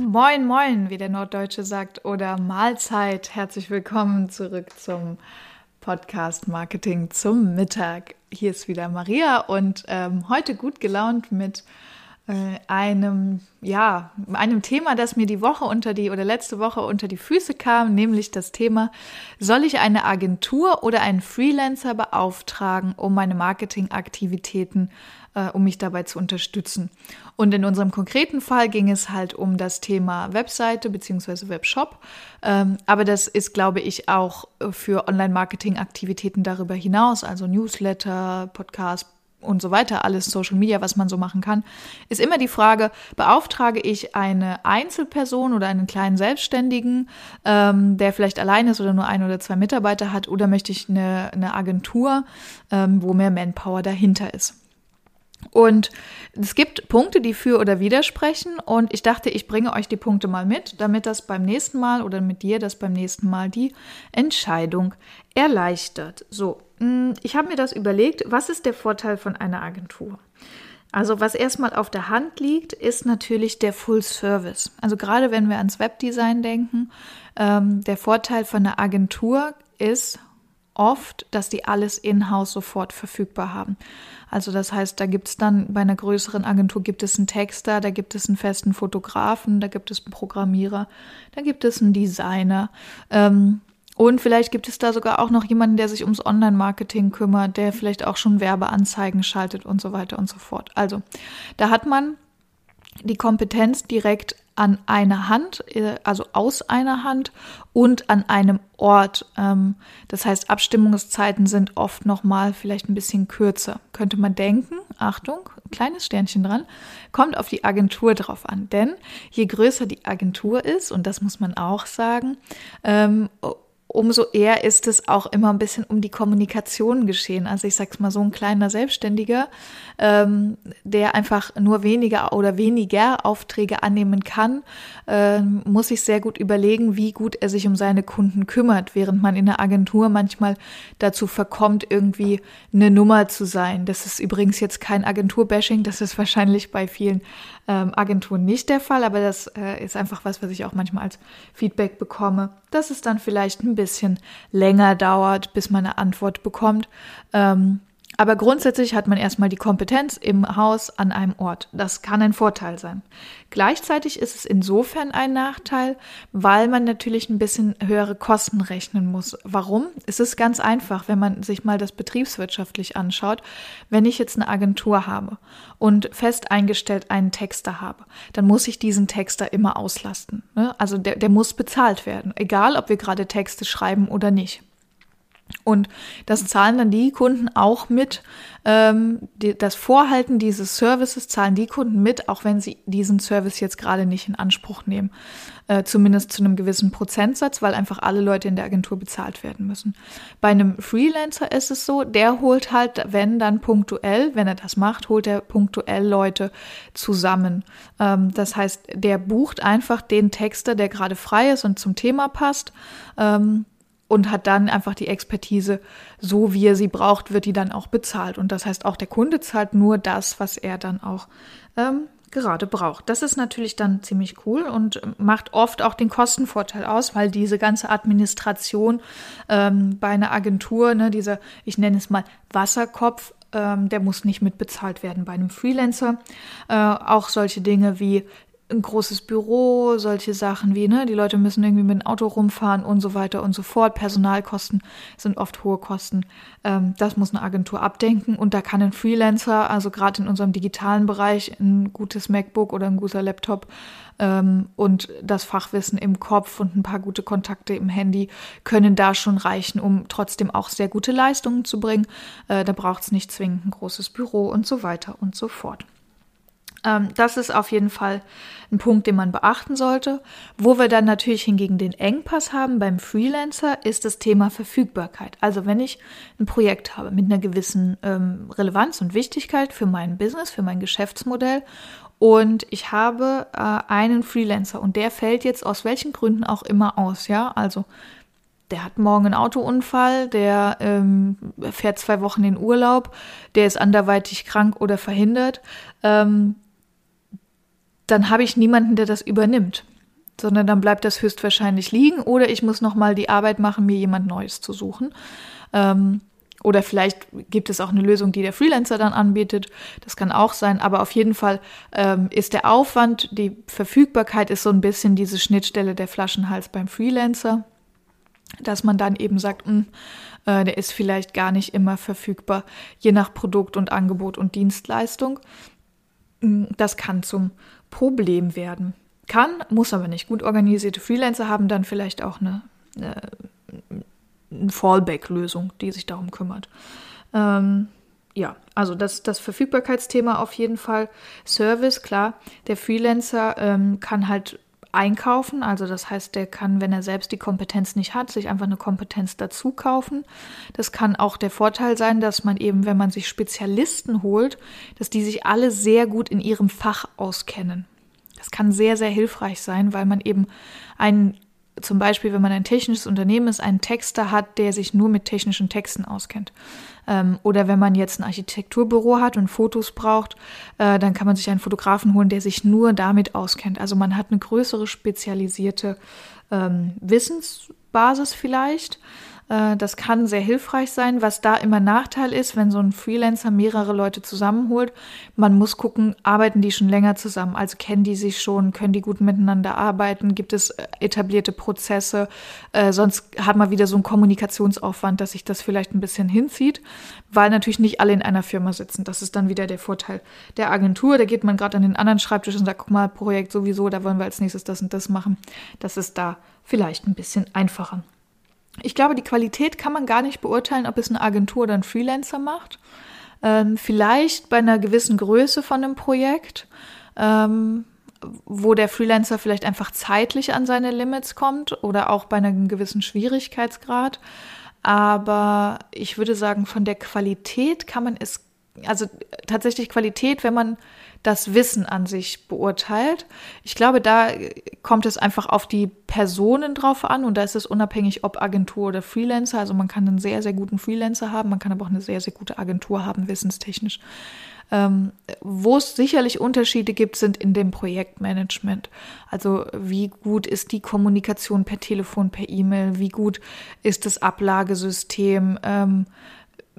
Moin, moin, wie der Norddeutsche sagt, oder Mahlzeit. Herzlich willkommen zurück zum Podcast Marketing zum Mittag. Hier ist wieder Maria und ähm, heute gut gelaunt mit äh, einem, ja, einem Thema, das mir die Woche unter die oder letzte Woche unter die Füße kam, nämlich das Thema, soll ich eine Agentur oder einen Freelancer beauftragen, um meine Marketingaktivitäten, äh, um mich dabei zu unterstützen? Und in unserem konkreten Fall ging es halt um das Thema Webseite beziehungsweise Webshop. Ähm, aber das ist, glaube ich, auch für Online-Marketing-Aktivitäten darüber hinaus, also Newsletter, Podcast, und so weiter, alles Social Media, was man so machen kann, ist immer die Frage, beauftrage ich eine Einzelperson oder einen kleinen Selbstständigen, ähm, der vielleicht allein ist oder nur ein oder zwei Mitarbeiter hat, oder möchte ich eine, eine Agentur, ähm, wo mehr Manpower dahinter ist. Und es gibt Punkte, die für oder widersprechen. Und ich dachte, ich bringe euch die Punkte mal mit, damit das beim nächsten Mal oder mit dir das beim nächsten Mal die Entscheidung erleichtert. So, mm, ich habe mir das überlegt. Was ist der Vorteil von einer Agentur? Also was erstmal auf der Hand liegt, ist natürlich der Full Service. Also gerade wenn wir ans Webdesign denken, ähm, der Vorteil von einer Agentur ist oft, dass die alles in-house sofort verfügbar haben. Also das heißt, da gibt es dann bei einer größeren Agentur gibt es einen Texter, da gibt es einen festen Fotografen, da gibt es einen Programmierer, da gibt es einen Designer. Ähm, und vielleicht gibt es da sogar auch noch jemanden, der sich ums Online-Marketing kümmert, der vielleicht auch schon Werbeanzeigen schaltet und so weiter und so fort. Also da hat man die Kompetenz direkt an einer Hand, äh, also aus einer Hand und an einem Ort. Ähm, das heißt, Abstimmungszeiten sind oft nochmal vielleicht ein bisschen kürzer. Könnte man denken, Achtung, kleines Sternchen dran, kommt auf die Agentur drauf an. Denn je größer die Agentur ist, und das muss man auch sagen, ähm, umso eher ist es auch immer ein bisschen um die Kommunikation geschehen. Also ich sag's mal so ein kleiner Selbstständiger, ähm, der einfach nur weniger oder weniger Aufträge annehmen kann, ähm, muss sich sehr gut überlegen, wie gut er sich um seine Kunden kümmert, während man in der Agentur manchmal dazu verkommt, irgendwie eine Nummer zu sein. Das ist übrigens jetzt kein Agenturbashing, das ist wahrscheinlich bei vielen ähm, Agenturen nicht der Fall, aber das äh, ist einfach was, was ich auch manchmal als Feedback bekomme, dass es dann vielleicht ein länger dauert, bis man eine Antwort bekommt. Ähm, aber grundsätzlich hat man erstmal die Kompetenz im Haus an einem Ort. Das kann ein Vorteil sein. Gleichzeitig ist es insofern ein Nachteil, weil man natürlich ein bisschen höhere Kosten rechnen muss. Warum? Es ist ganz einfach, wenn man sich mal das betriebswirtschaftlich anschaut. Wenn ich jetzt eine Agentur habe und fest eingestellt einen Texter habe, dann muss ich diesen Texter immer auslasten. Ne? Also der, der muss bezahlt werden, egal ob wir gerade Texte schreiben oder nicht. Und das zahlen dann die Kunden auch mit. Ähm, die, das Vorhalten dieses Services zahlen die Kunden mit, auch wenn sie diesen Service jetzt gerade nicht in Anspruch nehmen. Äh, zumindest zu einem gewissen Prozentsatz, weil einfach alle Leute in der Agentur bezahlt werden müssen. Bei einem Freelancer ist es so, der holt halt, wenn dann punktuell, wenn er das macht, holt er punktuell Leute zusammen. Ähm, das heißt, der bucht einfach den Texter, der gerade frei ist und zum Thema passt. Ähm, und hat dann einfach die Expertise, so wie er sie braucht, wird die dann auch bezahlt. Und das heißt, auch der Kunde zahlt nur das, was er dann auch ähm, gerade braucht. Das ist natürlich dann ziemlich cool und macht oft auch den Kostenvorteil aus, weil diese ganze Administration ähm, bei einer Agentur, ne, dieser, ich nenne es mal Wasserkopf, ähm, der muss nicht mitbezahlt werden bei einem Freelancer. Äh, auch solche Dinge wie ein großes Büro, solche Sachen wie, ne, die Leute müssen irgendwie mit dem Auto rumfahren und so weiter und so fort. Personalkosten sind oft hohe Kosten. Ähm, das muss eine Agentur abdenken und da kann ein Freelancer, also gerade in unserem digitalen Bereich, ein gutes MacBook oder ein guter Laptop ähm, und das Fachwissen im Kopf und ein paar gute Kontakte im Handy können da schon reichen, um trotzdem auch sehr gute Leistungen zu bringen. Äh, da braucht es nicht zwingend ein großes Büro und so weiter und so fort. Ähm, das ist auf jeden Fall ein Punkt, den man beachten sollte. Wo wir dann natürlich hingegen den Engpass haben beim Freelancer, ist das Thema Verfügbarkeit. Also wenn ich ein Projekt habe mit einer gewissen ähm, Relevanz und Wichtigkeit für mein Business, für mein Geschäftsmodell und ich habe äh, einen Freelancer und der fällt jetzt aus welchen Gründen auch immer aus, ja, also der hat morgen einen Autounfall, der ähm, fährt zwei Wochen in Urlaub, der ist anderweitig krank oder verhindert. Ähm, dann habe ich niemanden, der das übernimmt, sondern dann bleibt das höchstwahrscheinlich liegen oder ich muss nochmal die Arbeit machen, mir jemand Neues zu suchen. Ähm, oder vielleicht gibt es auch eine Lösung, die der Freelancer dann anbietet. Das kann auch sein. Aber auf jeden Fall ähm, ist der Aufwand, die Verfügbarkeit ist so ein bisschen diese Schnittstelle der Flaschenhals beim Freelancer, dass man dann eben sagt, mh, hm, äh, der ist vielleicht gar nicht immer verfügbar, je nach Produkt und Angebot und Dienstleistung. Hm, das kann zum Problem werden. Kann, muss aber nicht. Gut organisierte Freelancer haben dann vielleicht auch eine, eine, eine Fallback-Lösung, die sich darum kümmert. Ähm, ja, also das, das Verfügbarkeitsthema auf jeden Fall. Service, klar, der Freelancer ähm, kann halt einkaufen. Also das heißt, der kann, wenn er selbst die Kompetenz nicht hat, sich einfach eine Kompetenz dazu kaufen. Das kann auch der Vorteil sein, dass man eben, wenn man sich Spezialisten holt, dass die sich alle sehr gut in ihrem Fach auskennen. Das kann sehr, sehr hilfreich sein, weil man eben einen zum Beispiel, wenn man ein technisches Unternehmen ist, einen Texter hat, der sich nur mit technischen Texten auskennt. Ähm, oder wenn man jetzt ein Architekturbüro hat und Fotos braucht, äh, dann kann man sich einen Fotografen holen, der sich nur damit auskennt. Also man hat eine größere spezialisierte ähm, Wissensbasis vielleicht. Äh, das kann sehr hilfreich sein. Was da immer Nachteil ist, wenn so ein Freelancer mehrere Leute zusammenholt, man muss gucken, arbeiten die schon länger zusammen? Also kennen die sich schon, können die gut miteinander arbeiten? Gibt es äh, etablierte Prozesse? Äh, sonst hat man wieder so einen Kommunikationsaufwand, dass sich das vielleicht ein bisschen hinzieht, weil natürlich nicht alle in einer Firma sitzen. Das ist dann wieder der Vorteil der Agentur. Da geht man gerade an den anderen Schreibtisch und sagt, guck mal, Projekt sowieso, da wollen wir als nächstes das und das machen. Das ist da vielleicht ein bisschen einfacher. Ich glaube, die Qualität kann man gar nicht beurteilen, ob es eine Agentur oder ein Freelancer macht. Ähm, vielleicht bei einer gewissen Größe von einem Projekt, ähm, wo der Freelancer vielleicht einfach zeitlich an seine Limits kommt oder auch bei einem gewissen Schwierigkeitsgrad. Aber ich würde sagen, von der Qualität kann man es, also tatsächlich Qualität, wenn man das Wissen an sich beurteilt. Ich glaube, da kommt es einfach auf die Personen drauf an und da ist es unabhängig, ob Agentur oder Freelancer. Also man kann einen sehr, sehr guten Freelancer haben, man kann aber auch eine sehr, sehr gute Agentur haben, wissenstechnisch. Ähm, Wo es sicherlich Unterschiede gibt, sind in dem Projektmanagement. Also wie gut ist die Kommunikation per Telefon, per E-Mail, wie gut ist das Ablagesystem, ähm,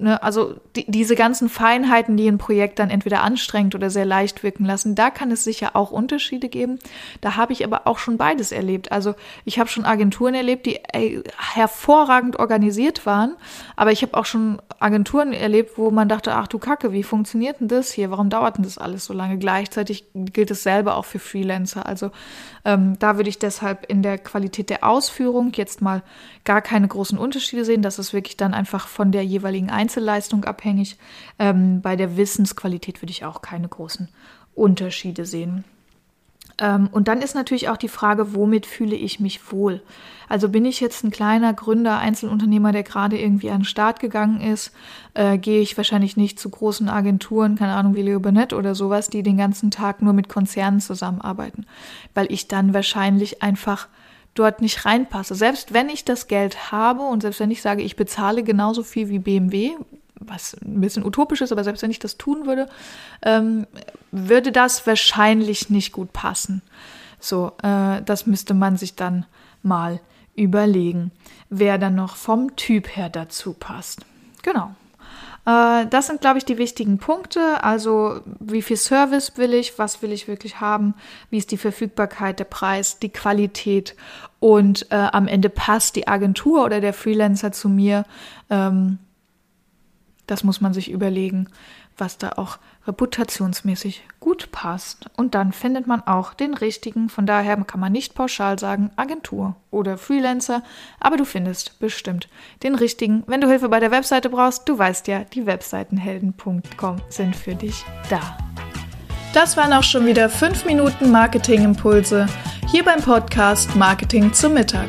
Ne, also die, diese ganzen Feinheiten, die ein Projekt dann entweder anstrengt oder sehr leicht wirken lassen, da kann es sicher auch Unterschiede geben. Da habe ich aber auch schon beides erlebt. Also ich habe schon Agenturen erlebt, die ey, hervorragend organisiert waren, aber ich habe auch schon Agenturen erlebt, wo man dachte, ach du Kacke, wie funktioniert denn das hier? Warum dauert denn das alles so lange? Gleichzeitig gilt es selber auch für Freelancer. Also ähm, da würde ich deshalb in der Qualität der Ausführung jetzt mal gar keine großen Unterschiede sehen. Das ist wirklich dann einfach von der jeweiligen Einzelleistung abhängig. Ähm, bei der Wissensqualität würde ich auch keine großen Unterschiede sehen. Ähm, und dann ist natürlich auch die Frage, womit fühle ich mich wohl? Also bin ich jetzt ein kleiner Gründer, Einzelunternehmer, der gerade irgendwie an den Start gegangen ist, äh, gehe ich wahrscheinlich nicht zu großen Agenturen, keine Ahnung wie Leo Burnett oder sowas, die den ganzen Tag nur mit Konzernen zusammenarbeiten, weil ich dann wahrscheinlich einfach dort nicht reinpasse. Selbst wenn ich das Geld habe und selbst wenn ich sage, ich bezahle genauso viel wie BMW, was ein bisschen utopisch ist, aber selbst wenn ich das tun würde, ähm, würde das wahrscheinlich nicht gut passen. So, äh, das müsste man sich dann mal überlegen, wer dann noch vom Typ her dazu passt. Genau. Äh, das sind, glaube ich, die wichtigen Punkte. Also, wie viel Service will ich? Was will ich wirklich haben? Wie ist die Verfügbarkeit, der Preis, die Qualität? Und äh, am Ende passt die Agentur oder der Freelancer zu mir. Ähm, das muss man sich überlegen, was da auch reputationsmäßig gut passt. Und dann findet man auch den richtigen. Von daher kann man nicht pauschal sagen Agentur oder Freelancer, aber du findest bestimmt den richtigen. Wenn du Hilfe bei der Webseite brauchst, du weißt ja, die Webseitenhelden.com sind für dich da. Das waren auch schon wieder 5 Minuten Marketingimpulse hier beim Podcast Marketing zum Mittag.